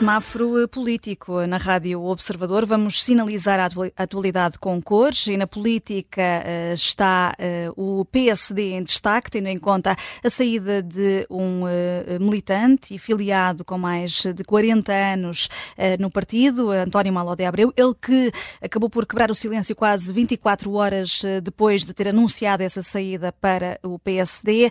semáforo político na Rádio Observador. Vamos sinalizar a atualidade com cores e na política eh, está eh, o PSD em destaque, tendo em conta a saída de um eh, militante e filiado com mais de 40 anos no partido, António Malo de Abreu, ele que acabou por quebrar o silêncio quase 24 horas depois de ter anunciado essa saída para o PSD.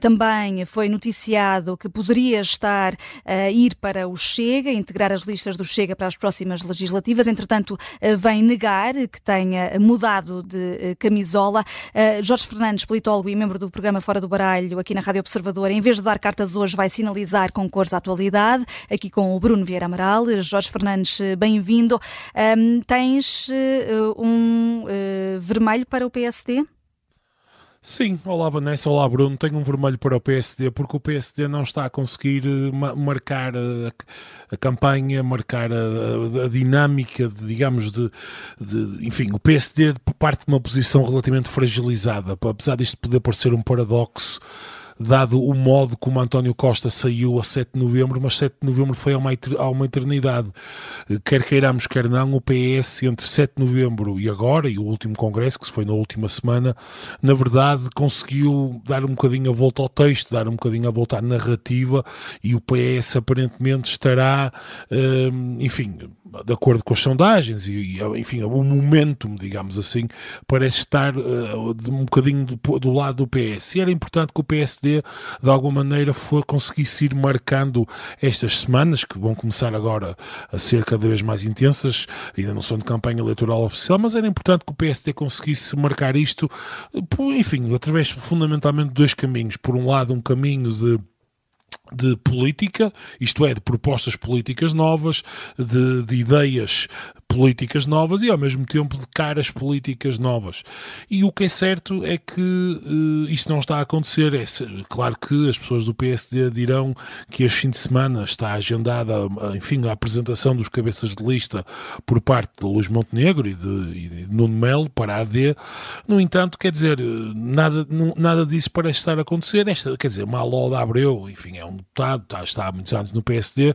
Também foi noticiado que poderia estar a ir para o Chega, integrar as listas do Chega para as próximas legislativas. Entretanto, eh, vem negar que tenha mudado de eh, camisola. Eh, Jorge Fernandes, politólogo e membro do programa Fora do Baralho, aqui na Rádio Observador, em vez de dar cartas hoje, vai sinalizar com cores a atualidade, aqui com o Bruno Vieira Amaral. Jorge Fernandes, bem-vindo. Tens um vermelho para o PSD? Sim, olá Vanessa, olá Bruno. Tenho um vermelho para o PSD porque o PSD não está a conseguir eh, marcar a, campanha, marcar a, a, dinâmica, de, digamos, de, de, Enfim, o PSD parte de uma posição relativamente fragilizada, apesar disto poder parecer um paradoxo dado o modo como António Costa saiu a 7 de novembro, mas 7 de novembro foi há uma, eternidade. Quer queiramos, quer não, o PS entre 7 de novembro e agora, e o último congresso, que se foi na última semana, na verdade conseguiu dar um bocadinho a volta ao texto, dar um bocadinho a volta à narrativa, e o PS aparentemente estará, hum, enfim, de acordo com as sondagens e, enfim, o momentum, digamos assim, parece estar uh, um bocadinho do, do, lado do PS. E era importante que o PSD, de alguma maneira, for, conseguisse ir marcando estas semanas, que vão começar agora a ser cada vez mais intensas, ainda não são de campanha eleitoral oficial, mas era importante que o PSD conseguisse marcar isto, enfim, através fundamentalmente de dois caminhos. Por um lado, um caminho de de política, isto é, de propostas políticas novas, de, de ideias políticas novas e ao mesmo tempo de caras políticas novas. E o que é certo é que uh, isto não está a acontecer. É claro que as pessoas do PSD dirão que este fim de semana está agendada, enfim, a apresentação dos cabeças de lista por parte de Luís Montenegro e de, e de Nuno Melo para a AD. No entanto, quer dizer, nada, nada disso parece estar a acontecer. Esta, quer dizer, Maló da Abreu, enfim, é um deputado, está, está há muitos anos no PSD,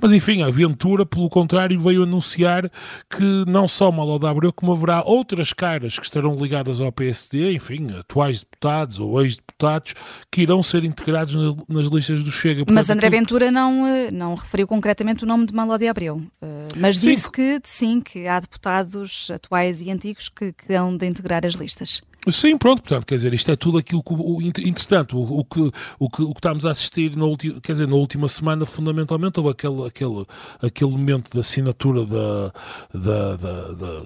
mas enfim, a Ventura, pelo contrário, veio anunciar que não só Malo Abreu, como haverá outras caras que estarão ligadas ao PSD, enfim, atuais deputados ou ex-deputados, que irão ser integrados nas listas do Chega. Portanto, mas André Ventura não, eh, não referiu concretamente o nome de Malo de Abreu, eh, mas sim. disse que sim, que há deputados atuais e antigos que, que hão de integrar as listas. Sim, pronto, portanto, quer dizer, isto é tudo aquilo que, o, entretanto, o, o, que, o, que, o que estamos a assistir na, ulti, quer dizer, na última semana, fundamentalmente, houve aquele, aquele, aquele momento da assinatura da, da, da, da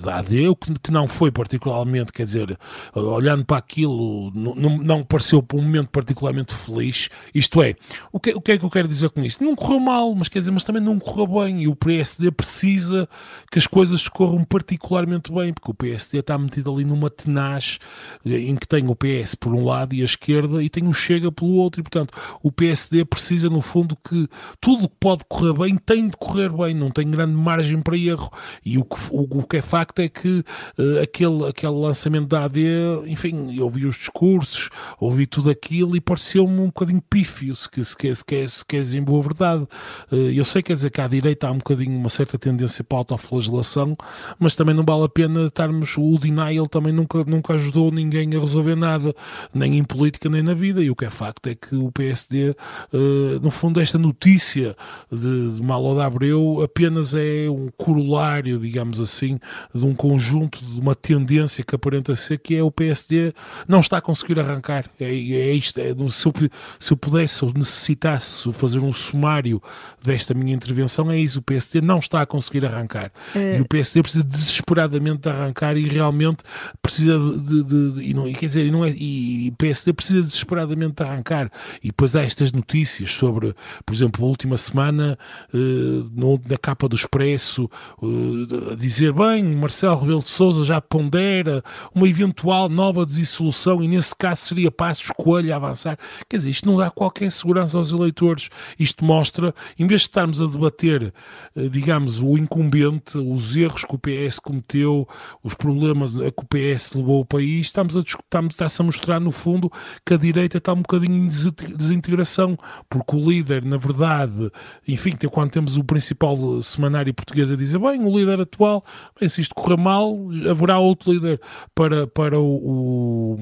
da AD, o que, que, não foi particularmente, quer dizer, olhando para aquilo, não, não pareceu por um momento particularmente feliz. Isto é, o que, o que é que eu quero dizer com isto? Não correu mal, mas quer dizer, mas também não correu bem. E o PSD precisa que as coisas corram particularmente bem, porque o PSD está metido ali numa tenaz em que tem o PS por um lado e a esquerda e tem o Chega pelo outro. E, portanto, o PSD precisa, no fundo, que tudo que pode correr bem tem de correr bem, não tem grande margem para erro. E o que, o, o que é facto é que uh, aquele, aquele lançamento da AD, enfim, eu ouvi os discursos, ouvi tudo aquilo e pareceu-me um bocadinho pífio, se, se, se, se, queres, se queres em boa verdade. Uh, eu sei, quer dizer, que à direita há um bocadinho uma certa tendência para a autoflagelação, mas também não vale a pena estarmos. O denial também nunca, nunca ajudou ninguém a resolver nada, nem em política nem na vida. E o que é facto é que o PSD, uh, eh, no fundo, esta notícia de, de Malo de Abreu apenas é um corolário, digamos assim, de um conjunto, de uma tendência que aparenta ser que é o PSD não está a conseguir arrancar. É, é isto. É, se, eu, se eu pudesse ou necessitasse fazer um sumário desta minha intervenção, é isso. O PSD não está a conseguir arrancar. É... E o PSD precisa desesperadamente de arrancar e realmente precisa de. de, de e não, quer dizer, e, não é, e o PSD precisa desesperadamente de arrancar. E depois há estas notícias sobre, por exemplo, a última semana, uh, no, na capa do Expresso, uh, a dizer, bem, Marcelo Rebelo de Sousa já pondera uma eventual nova dissolução e nesse caso seria Passos Coelho a avançar. Quer dizer, isto não dá qualquer segurança aos eleitores. Isto mostra, em vez de estarmos a debater, eh, digamos, o incumbente, os erros que o PS cometeu, os problemas a que o PS levou o país, estamos a, estamos, está-se a mostrar no fundo que a direita está um bocadinho em desintegração, porque o líder, na verdade, enfim, quando temos o principal semanário português a dizer, bem, o líder atual, bem, se isto correr mal, haverá outro líder para, para o, o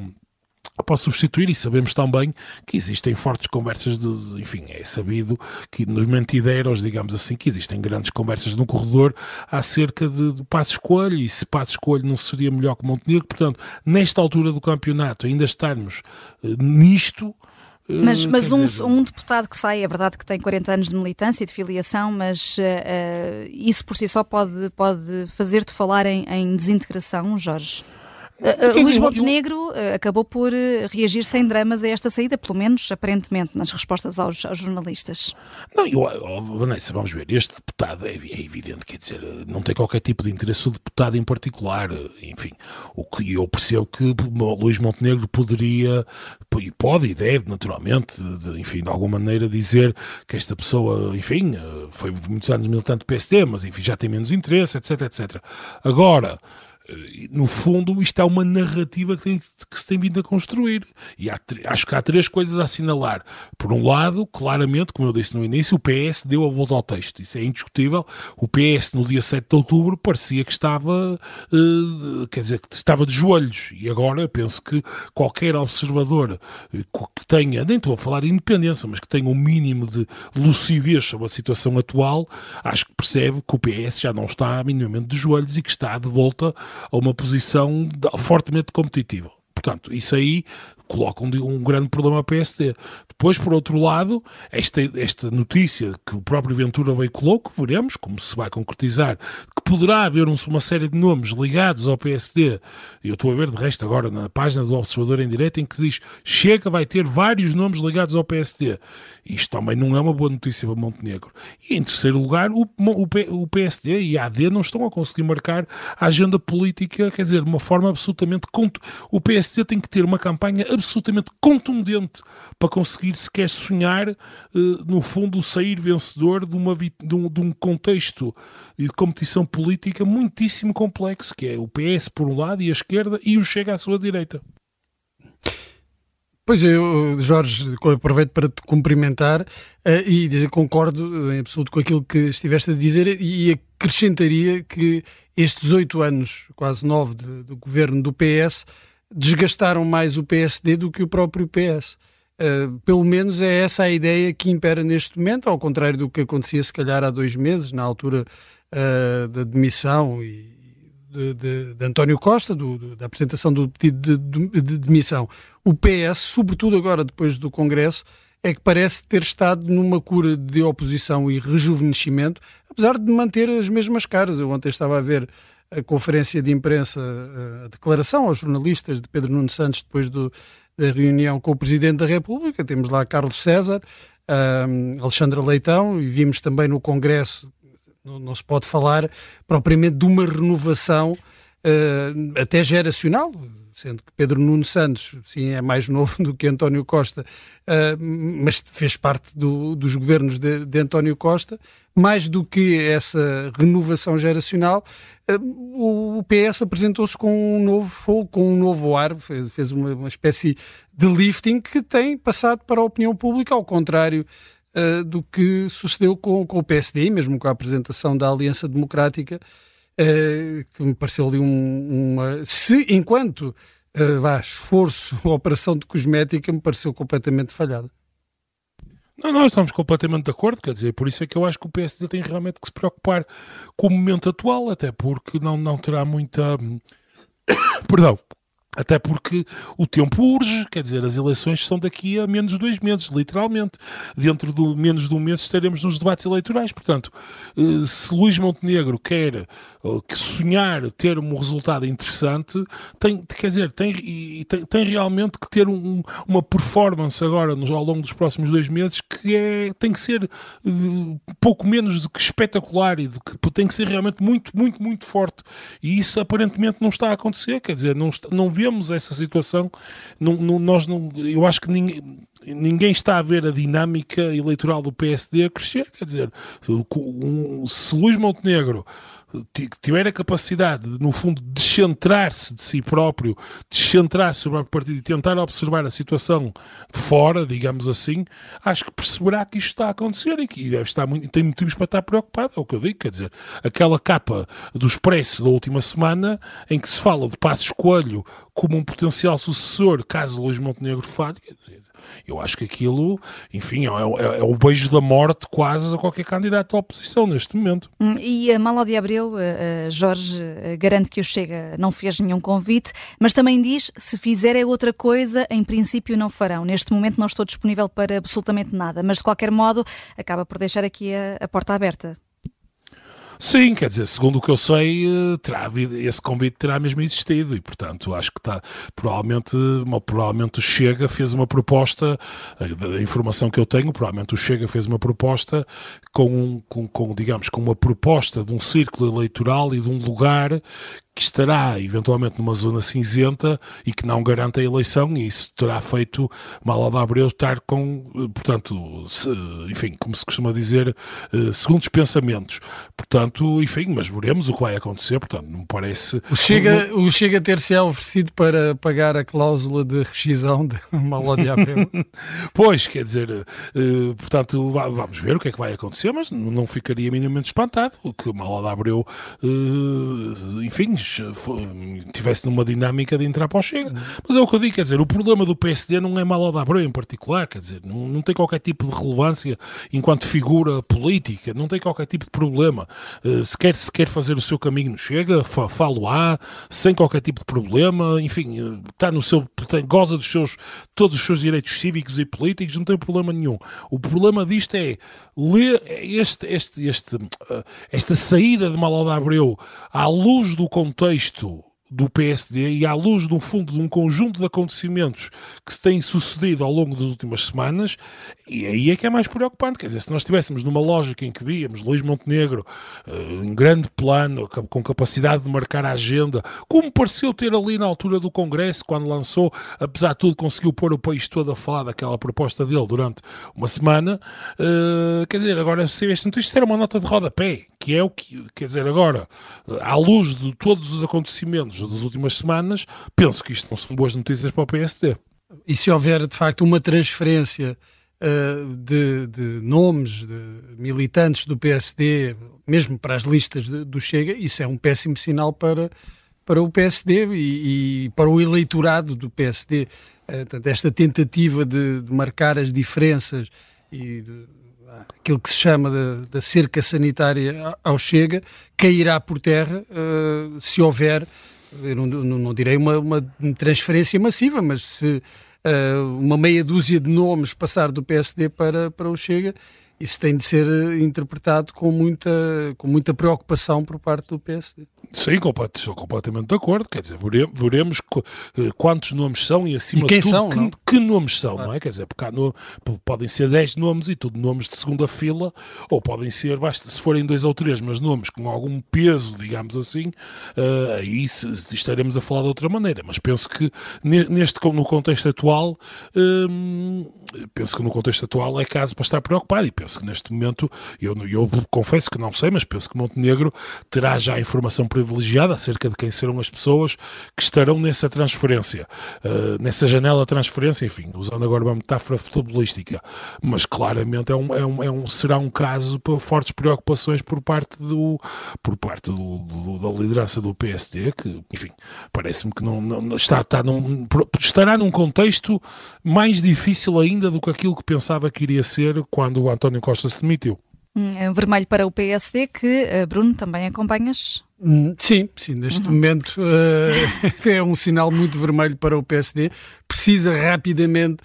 para substituir e sabemos também que existem fortes conversas de, enfim, é sabido que nos mentideiros, digamos assim, que existem grandes conversas no corredor acerca de, de Passos Coelho e se Passos Coelho não seria melhor que Montenegro, portanto, nesta altura do campeonato ainda estarmos uh, nisto, eh, mas, mas um, dizer... um, deputado que sai, é verdade que tem 40 anos de militância e de filiação, mas uh, isso por si só pode, pode fazer-te falar em, em desintegração, Jorge? Uh, Luís Montenegro eu... acabou por reagir sem dramas a esta saída, pelo menos aparentemente, nas respostas aos, aos jornalistas. Não, eu, oh, Vanessa, vamos ver, este deputado é, é, evidente, quer dizer, não tem qualquer tipo de interesse o deputado em particular, enfim, o que eu percebo que Luís Montenegro poderia, e pode e deve, naturalmente, de, enfim, de alguma maneira dizer que esta pessoa, enfim, foi muitos anos militante do PSD, mas enfim, já tem menos interesse, etc, etc. Agora, eh, no fundo, isto é uma narrativa que, tem, que, se tem vindo a construir. E há, acho que há três coisas a assinalar. Por um lado, claramente, como eu disse no início, o PS deu a volta ao texto. Isso é indiscutível. O PS, no dia 7 de outubro, parecia que estava, uh, quer dizer, que estava de joelhos. E agora, penso que qualquer observador eh, que tenha, nem estou a falar de independência, mas que tenha um mínimo de lucidez sobre a situação atual, acho que percebe que o PS já não está minimamente de joelhos e que está de volta a uma posição fortemente competitiva. Portanto, isso aí coloca um, um, grande problema ao PSD. Depois, por outro lado, esta, esta notícia que o próprio Ventura veiculou, que veremos como se vai concretizar, que poderá haver um, uma série de nomes ligados ao PSD, e eu estou a ver de resto agora na página do Observador em Direito, em que diz Chega vai ter vários nomes ligados ao PSD. Isto também não é uma boa notícia para Montenegro. E em terceiro lugar, o, o, o PSD e a AD não estão a conseguir marcar a agenda política, quer dizer, de uma forma absolutamente. O PSD tem que ter uma campanha absolutamente contundente para conseguir sequer sonhar, eh, no fundo, sair vencedor de, uma, de, um, de um contexto de competição política muitíssimo complexo, que é o PS por um lado e a esquerda e o Chega à sua direita. Pois eu, Jorge, aproveito para te cumprimentar uh, e dizer concordo em absoluto com aquilo que estiveste a dizer e acrescentaria que estes oito anos, quase nove, do governo do PS desgastaram mais o PSD do que o próprio PS. Uh, pelo menos é essa a ideia que impera neste momento, ao contrário do que acontecia se calhar há dois meses, na altura uh, da demissão e de, de, de António Costa, do, do, da apresentação do pedido de, de, demissão. O PS, sobretudo agora depois do Congresso, é que parece ter estado numa cura de oposição e rejuvenescimento, apesar de manter as mesmas caras. Eu ontem estava a ver a conferência de imprensa, a declaração aos jornalistas de Pedro Nuno Santos depois do, da reunião com o Presidente da República. Temos lá Carlos César, um, Leitão e vimos também no Congresso, não, não, se pode falar propriamente de uma renovação uh, até geracional, sendo que Pedro Nuno Santos, sim, é mais novo do que António Costa, uh, mas fez parte do, dos governos de, de, António Costa, mais do que essa renovação geracional, uh, o PS apresentou-se com um novo fogo, com um novo ar, fez, fez uma, uma, espécie de lifting que tem passado para a opinião pública, ao contrário uh, do que sucedeu com, com o PSD, mesmo com a apresentação da Aliança Democrática, Uh, que me pareceu ali um, uma. Se, enquanto uh, vá, esforço, operação de cosmética, me pareceu completamente falhada. Não, nós estamos completamente de acordo, quer dizer, por isso é que eu acho que o PSD tem realmente que se preocupar com o momento atual, até porque não, não terá muita. Perdão, Até porque o tempo urge, quer dizer, as eleições são daqui a menos de dois meses, literalmente. Dentro de menos de um mês estaremos nos debates eleitorais. Portanto, eh, se Luís Montenegro quer eh, que sonhar ter um resultado interessante, tem, quer dizer, tem, tem, tem realmente que ter um, uma performance agora ao longo dos próximos dois meses que é, tem que ser uh, pouco menos do que espetacular e que tem que ser realmente muito, muito, muito forte. E isso aparentemente não está a acontecer, quer dizer, não, não vê vemos essa situação, não, não, nós não, eu acho que ninguém, ninguém está a ver a dinâmica eleitoral do PSD a crescer. Quer dizer, se Luís Montenegro tiver a capacidade, no fundo, de descentrar-se de si próprio, descentrar-se sobre a partida e tentar observar a situação de fora, digamos assim, acho que perceberá que isto está a acontecer e que deve estar muito, tem motivos para estar preocupado, é o que eu digo, quer dizer, aquela capa do Expresso da última semana, em que se fala de Passos Coelho como um potencial sucessor, caso Luís Montenegro falhe, eu acho que aquilo, enfim, é, é, é, o beijo da morte quase a qualquer candidato à oposição neste momento. Hum, e a Mala de Abreu, uh, Jorge, uh, garante que o Chega não fez nenhum convite, mas também diz, se fizer é outra coisa, em princípio não farão. Neste momento não estou disponível para absolutamente nada, mas de qualquer modo acaba por deixar aqui a, a porta aberta. Sim, quer dizer, segundo o que eu sei, eh, terá, esse convite terá mesmo existido e, portanto, acho que está, provavelmente, provavelmente o Chega fez uma proposta, eh, da informação que eu tenho, provavelmente o Chega fez uma proposta com, com, com digamos, com uma proposta de um círculo eleitoral e de um lugar que estará eventualmente numa zona cinzenta e que não garante a eleição, e isso terá feito mal ao Abreu estar com, portanto, se, enfim, como se costuma dizer, eh, segundos pensamentos. Portanto, enfim, mas veremos o que vai acontecer, portanto, não me parece... O Chega, o Chega ter-se oferecido para pagar a cláusula de rescisão de mal ao Abreu. pois, quer dizer, eh, portanto, vamos ver o que é que vai acontecer, mas não ficaria minimamente espantado, que mal ao Abreu, eh, enfim, tivesse numa dinâmica de entrar para o Chega. Mas é o que eu digo, quer dizer, o problema do PSD não é mal da Abreu em particular, quer dizer, não, não tem qualquer tipo de relevância enquanto figura política, não tem qualquer tipo de problema. Uh, se, quer, se quer fazer o seu caminho no Chega, falo-á, sem qualquer tipo de problema, enfim, está no seu, tem, goza dos seus, todos os seus direitos cívicos e políticos, não tem problema nenhum. O problema disto é ler este, este, este, esta saída de Malada Abreu à luz do contexto contexto do PSD e à luz, no fundo, de um conjunto de acontecimentos que se têm sucedido ao longo das últimas semanas, e aí é que é mais preocupante. Quer dizer, se nós estivéssemos numa lógica em que víamos Luís Montenegro uh, em grande plano, com capacidade de marcar a agenda, como pareceu ter ali na altura do Congresso, quando lançou, apesar de tudo, conseguiu pôr o país todo a falar daquela proposta dele durante uma semana, uh, quer dizer, agora se este isto era uma nota de rodapé, que é o que, quer dizer, agora, à luz de todos os acontecimentos das últimas semanas, penso que isto não são boas notícias para o PSD. E se houver, de facto, uma transferência uh, de, de, nomes de militantes do PSD, mesmo para as listas de, do Chega, isso é um péssimo sinal para, para o PSD e, e para o eleitorado do PSD. Uh, esta tentativa de, de, marcar as diferenças e de, aquilo que se chama da cerca sanitária ao Chega cairá por terra uh, se houver eu não, não, não direi uma, uma, transferência massiva, mas se uh, uma meia dúzia de nomes passar do PSD para, para o Chega, isso tem de ser interpretado com muita, com muita preocupação por parte do PSD. Sim, estou completamente de acordo. Quer dizer, veremos eh, quantos nomes são e acima e quem de tudo são, que, que, nomes são, não é? Quer dizer, porque no, podem ser 10 nomes e tudo nomes de segunda fila, ou podem ser, basta se forem dois ou três, mas nomes com algum peso, digamos assim, uh, aí estaremos a falar de outra maneira. Mas penso que neste, no contexto atual, uh, penso que no contexto atual é caso para estar preocupado e penso que neste momento, eu, eu confesso que não sei, mas penso que Montenegro terá já informação privilegiada acerca de quem serão as pessoas que estarão nessa transferência, uh, nessa janela de transferência, enfim, usando agora uma metáfora futebolística, mas claramente é um, é um, é um, será um caso para fortes preocupações por parte, do, por parte do, do, da liderança do PSD, que, enfim, parece-me que não, não está, está num, estará num contexto mais difícil ainda do que aquilo que pensava que iria ser quando o António Costa se demitiu. Um, vermelho para o PSD, que, uh, Bruno, também acompanhas? Hum, sim, sim, neste uhum. momento uh, é um sinal muito vermelho para o PSD. Precisa rapidamente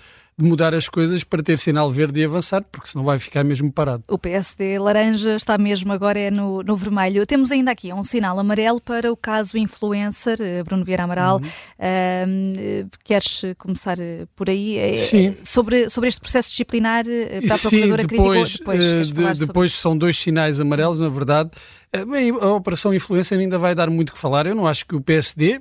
mudar as coisas para ter sinal verde e avançar, porque senão vai ficar mesmo parado. O PSD laranja está mesmo agora é no, no vermelho. Temos ainda aqui um sinal amarelo para o caso influencer, eh, Bruno Vieira Amaral. Uhum. Uh, queres começar eh, por aí? Sim. Sobre, sobre este processo disciplinar para a Procuradora Sim, depois, criticou... Depois, de, depois são dois sinais amarelos, na verdade. Bem, a Operação Influencer ainda vai dar muito que falar. Eu não acho que o PSD,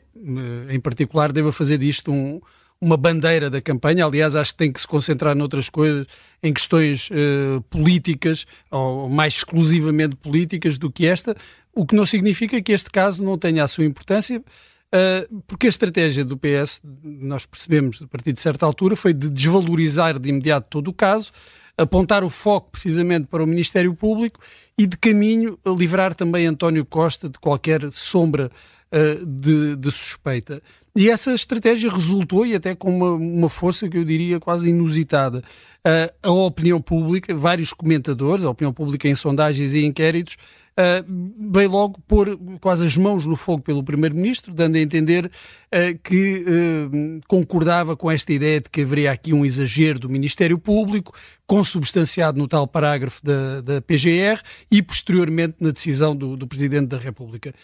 em particular, deva fazer disto um uma bandeira da campanha. Aliás, acho que tem que se concentrar noutras coisas, em questões uh, políticas, ou mais exclusivamente políticas do que esta, o que não significa que este caso não tenha a sua importância. Uh, porque a estratégia do PS, nós percebemos a partir de certa altura, foi de desvalorizar de imediato todo o caso, apontar o foco precisamente para o Ministério Público e de caminho livrar também António Costa de qualquer sombra uh, de, de suspeita. E essa estratégia resultou, e até com uma, uma força que eu diria quase inusitada. Uh, a opinião pública, vários comentadores, a opinião pública em sondagens e inquéritos, uh, veio logo pôr quase as mãos no fogo pelo Primeiro-Ministro, dando a entender uh, que uh, concordava com esta ideia de que haveria aqui um exagero do Ministério Público, consubstanciado no tal parágrafo da, da PGR e posteriormente na decisão do, do Presidente da República.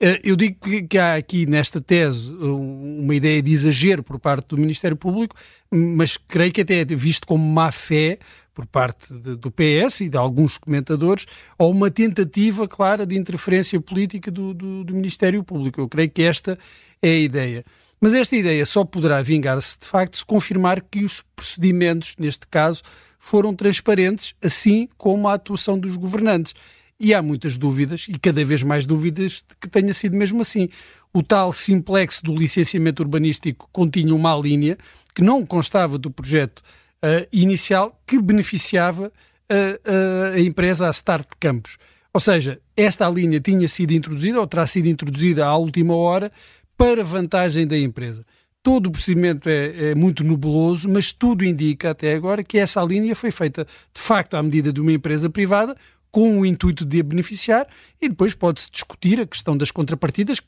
Eh, eu digo que há aqui nesta tese uma ideia de exagero por parte do Ministério Público, mas creio que até é visto como má fé por parte de, do PS e de alguns comentadores, ou uma tentativa clara de interferência política do, do, do Ministério Público. Eu creio que esta é a ideia. Mas esta ideia só poderá vingar-se, de facto, se confirmar que os procedimentos, neste caso, foram transparentes, assim como a atuação dos governantes. E há muitas dúvidas, e cada vez mais dúvidas, de que tenha sido mesmo assim. O tal simplexo do licenciamento urbanístico continha uma linha que não constava do projeto uh, inicial que beneficiava uh, uh, a empresa a Start Campos. Ou seja, esta linha tinha sido introduzida, ou terá sido introduzida à última hora, para vantagem da empresa. Todo o procedimento é, é, muito nebuloso, mas tudo indica até agora que essa linha foi feita de facto à medida de uma empresa privada, com o intuito de a beneficiar, e depois pode-se discutir a questão das contrapartidas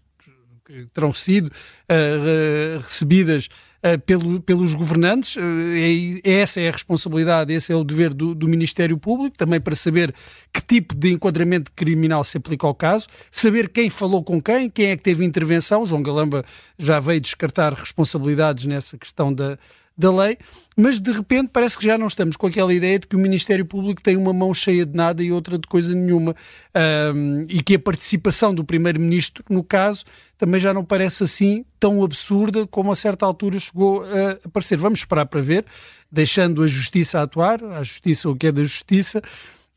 que terão sido uh, recebidas uh, pelo, pelos governantes. Uh, é, essa é a responsabilidade, esse é o dever do, do, Ministério Público, também para saber que tipo de enquadramento criminal se aplica ao caso, saber quem falou com quem, quem é que teve intervenção. João Galamba já veio descartar responsabilidades nessa questão da, da lei, mas de repente parece que já não estamos com aquela ideia de que o Ministério Público tem uma mão cheia de nada e outra de coisa nenhuma, um, e que a participação do Primeiro-Ministro, no caso, também já não parece assim tão absurda como a certa altura chegou a aparecer. Vamos esperar para ver, deixando a Justiça atuar, a Justiça o que é da Justiça,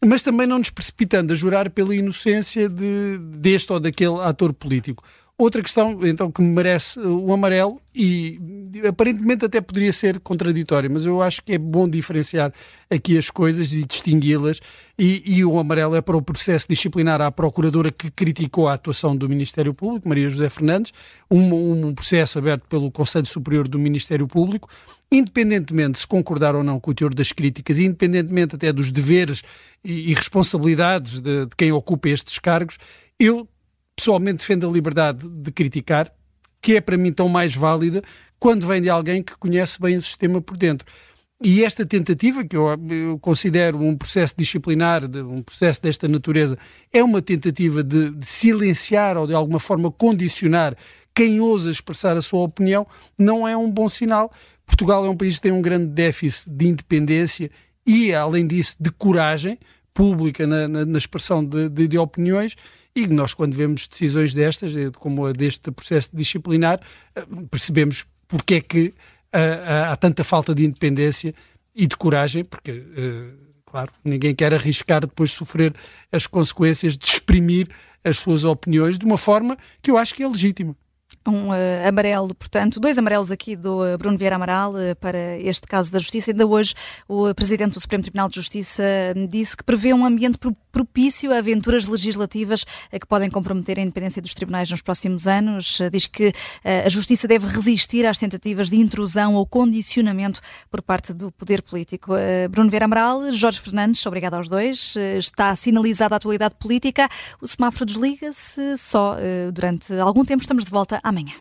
mas também não nos precipitando a jurar pela inocência de, deste ou daquele ator político. Outra questão, então, que me merece o amarelo, e aparentemente até poderia ser contraditório, mas eu acho que é bom diferenciar aqui as coisas e distingui-las, e, e, o amarelo é para o processo disciplinar à procuradora que criticou a atuação do Ministério Público, Maria José Fernandes, um, um processo aberto pelo Conselho Superior do Ministério Público, independentemente se concordar ou não com o teor das críticas, independentemente até dos deveres e, e responsabilidades de, de quem ocupa estes cargos, eu pessoalmente defendo a liberdade de criticar, que é para mim tão mais válida quando vem de alguém que conhece bem o sistema por dentro. E esta tentativa, que eu, eu considero um processo disciplinar, de, um processo desta natureza, é uma tentativa de, de, silenciar ou de alguma forma condicionar quem ousa expressar a sua opinião, não é um bom sinal. Portugal é um país que tem um grande déficit de independência e, além disso, de coragem pública na, na, na expressão de, de, de opiniões e nós, quando vemos decisões destas, eh, como a deste processo disciplinar, eh, percebemos porque é que há, há tanta falta de independência e de coragem, porque, claro, ninguém quer arriscar depois sofrer as consequências de exprimir as suas opiniões de uma forma que eu acho que é legítima. Um uh, amarelo, portanto, dois amarelos aqui do uh, Bruno Vieira Amaral uh, para este caso da Justiça. Ainda hoje o Presidente do Supremo Tribunal de Justiça hum, disse que prevê um ambiente propício a aventuras legislativas que podem comprometer a independência dos tribunais nos próximos anos. Diz que a Justiça deve resistir às tentativas de intrusão ou condicionamento por parte do poder político. Bruno Vieira Amaral, Jorge Fernandes, obrigado aos dois. Está sinalizada a atualidade política. O semáforo desliga-se só durante algum tempo. Estamos de volta amanhã.